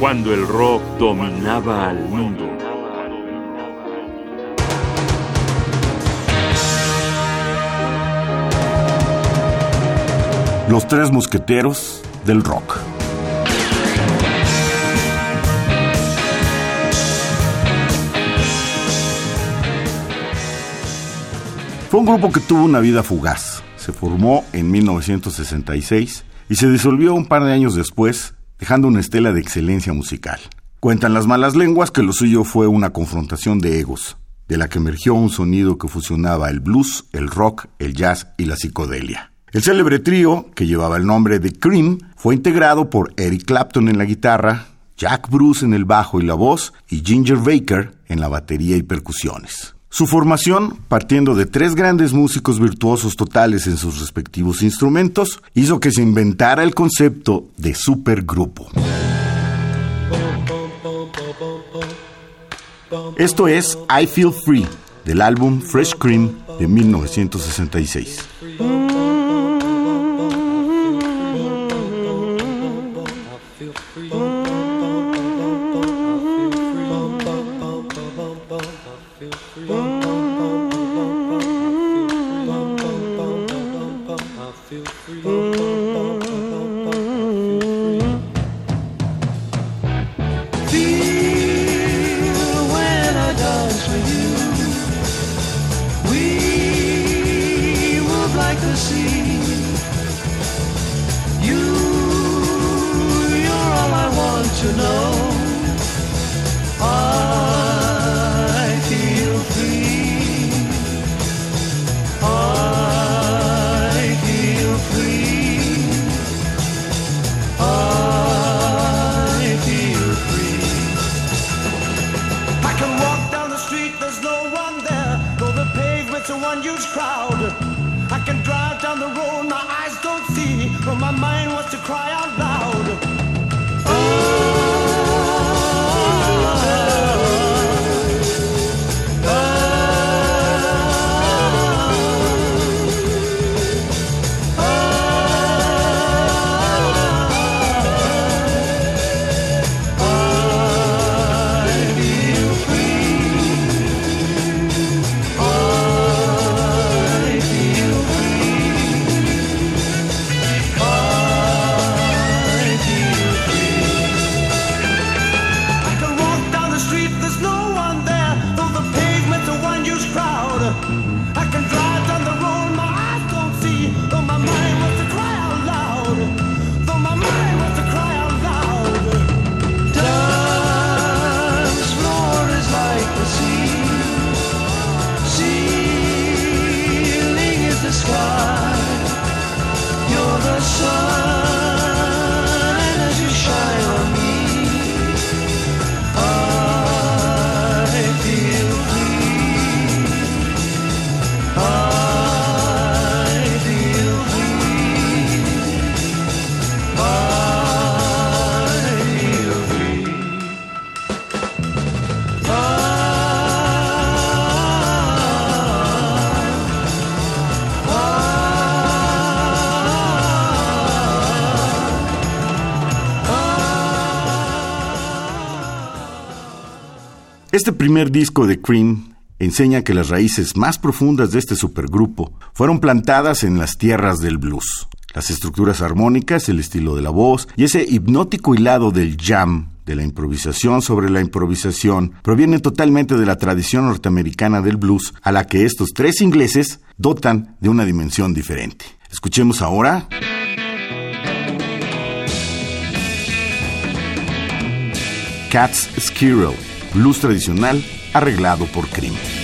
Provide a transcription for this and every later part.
cuando el rock dominaba al mundo. Los tres mosqueteros del rock. Fue un grupo que tuvo una vida fugaz. Se formó en 1966 y se disolvió un par de años después, dejando una estela de excelencia musical. Cuentan las malas lenguas que lo suyo fue una confrontación de egos, de la que emergió un sonido que fusionaba el blues, el rock, el jazz y la psicodelia. El célebre trío, que llevaba el nombre de Cream, fue integrado por Eric Clapton en la guitarra, Jack Bruce en el bajo y la voz y Ginger Baker en la batería y percusiones. Su formación, partiendo de tres grandes músicos virtuosos totales en sus respectivos instrumentos, hizo que se inventara el concepto de supergrupo. Esto es I Feel Free, del álbum Fresh Cream de 1966. Este primer disco de Cream enseña que las raíces más profundas de este supergrupo fueron plantadas en las tierras del blues. Las estructuras armónicas, el estilo de la voz y ese hipnótico hilado del jam, de la improvisación sobre la improvisación, provienen totalmente de la tradición norteamericana del blues, a la que estos tres ingleses dotan de una dimensión diferente. Escuchemos ahora. Cat's Skirrel blues tradicional arreglado por crimen.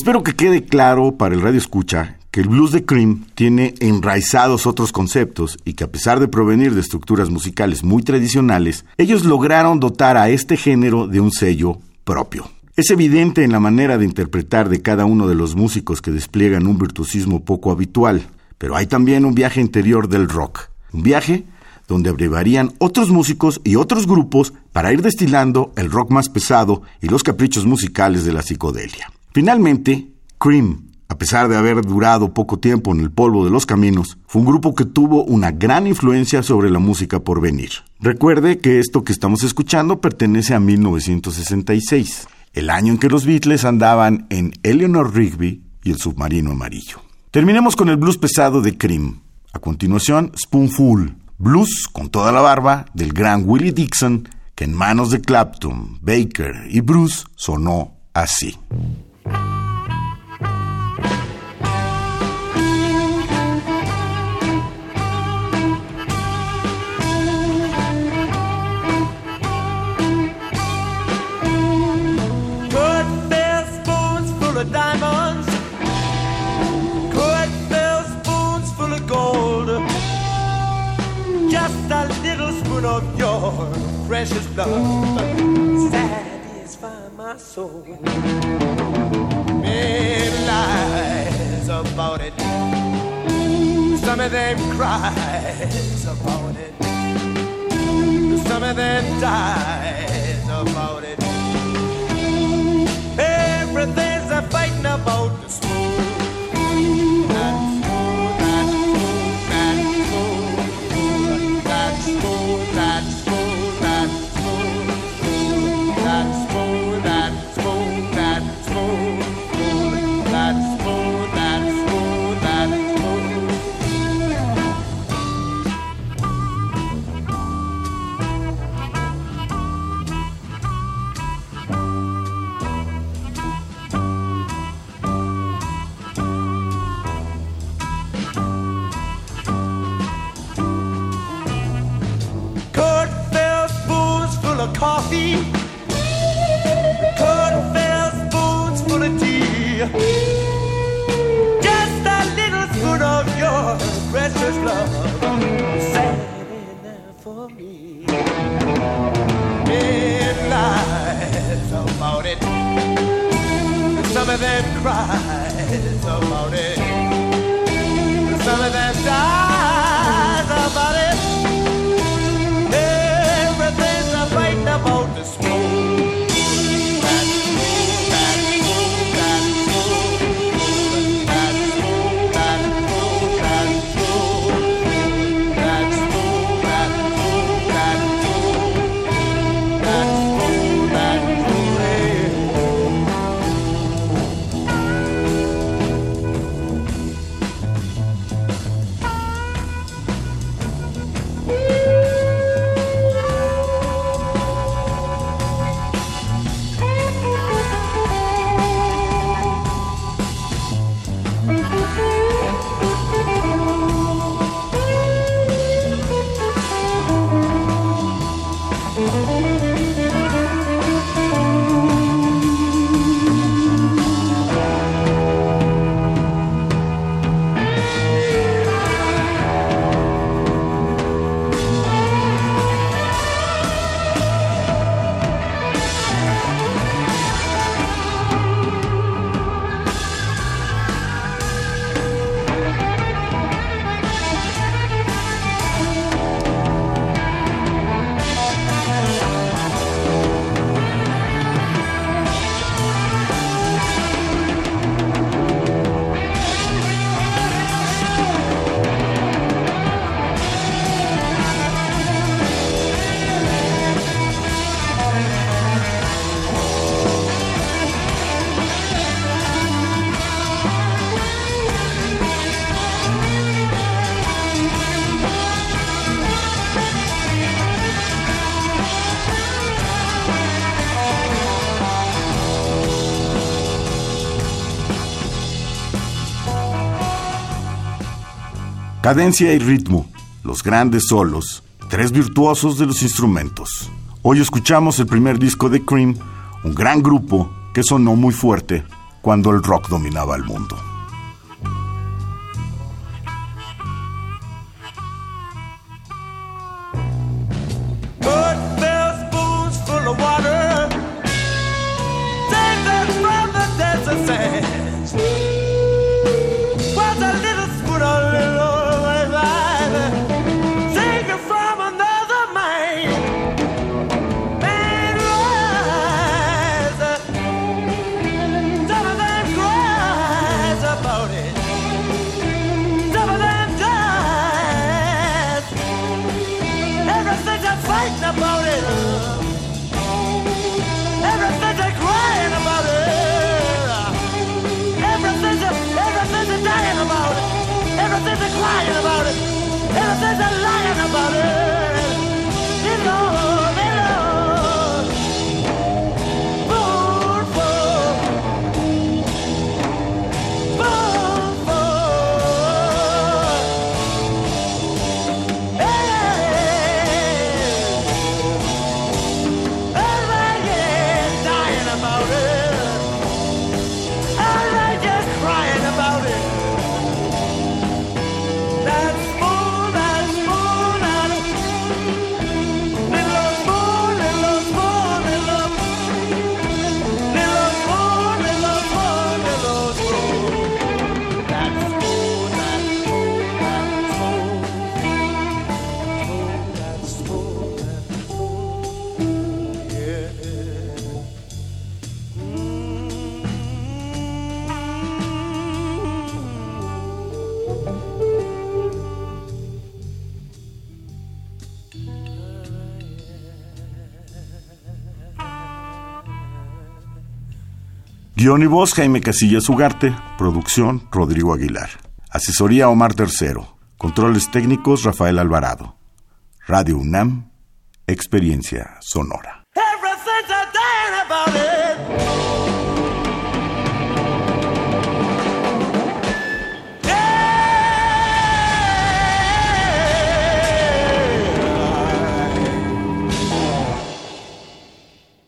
Espero que quede claro para el radio escucha que el blues de Cream tiene enraizados otros conceptos y que a pesar de provenir de estructuras musicales muy tradicionales, ellos lograron dotar a este género de un sello propio. Es evidente en la manera de interpretar de cada uno de los músicos que despliegan un virtuosismo poco habitual, pero hay también un viaje interior del rock, un viaje donde abrevarían otros músicos y otros grupos para ir destilando el rock más pesado y los caprichos musicales de la psicodelia. Finalmente, Cream, a pesar de haber durado poco tiempo en el polvo de los caminos, fue un grupo que tuvo una gran influencia sobre la música por venir. Recuerde que esto que estamos escuchando pertenece a 1966, el año en que los Beatles andaban en Eleanor Rigby y el submarino amarillo. Terminemos con el blues pesado de Cream. A continuación, Spoonful, blues con toda la barba del gran Willie Dixon, que en manos de Clapton, Baker y Bruce sonó así. Soul. Many lies about it. Some of them cries about it. Some of them dies about it. Everything's a fighting about the spoon. Coffee. Fill spoons full of tea. Just a little spoon of your precious love. Sad enough for me. Lies about it. Some of them cries about it. Some of them dies Cadencia y ritmo, los grandes solos, tres virtuosos de los instrumentos. Hoy escuchamos el primer disco de Cream, un gran grupo que sonó muy fuerte cuando el rock dominaba el mundo. Guión y voz Jaime Casillas Ugarte, producción Rodrigo Aguilar. Asesoría Omar Tercero. Controles técnicos Rafael Alvarado. Radio UNAM, experiencia sonora.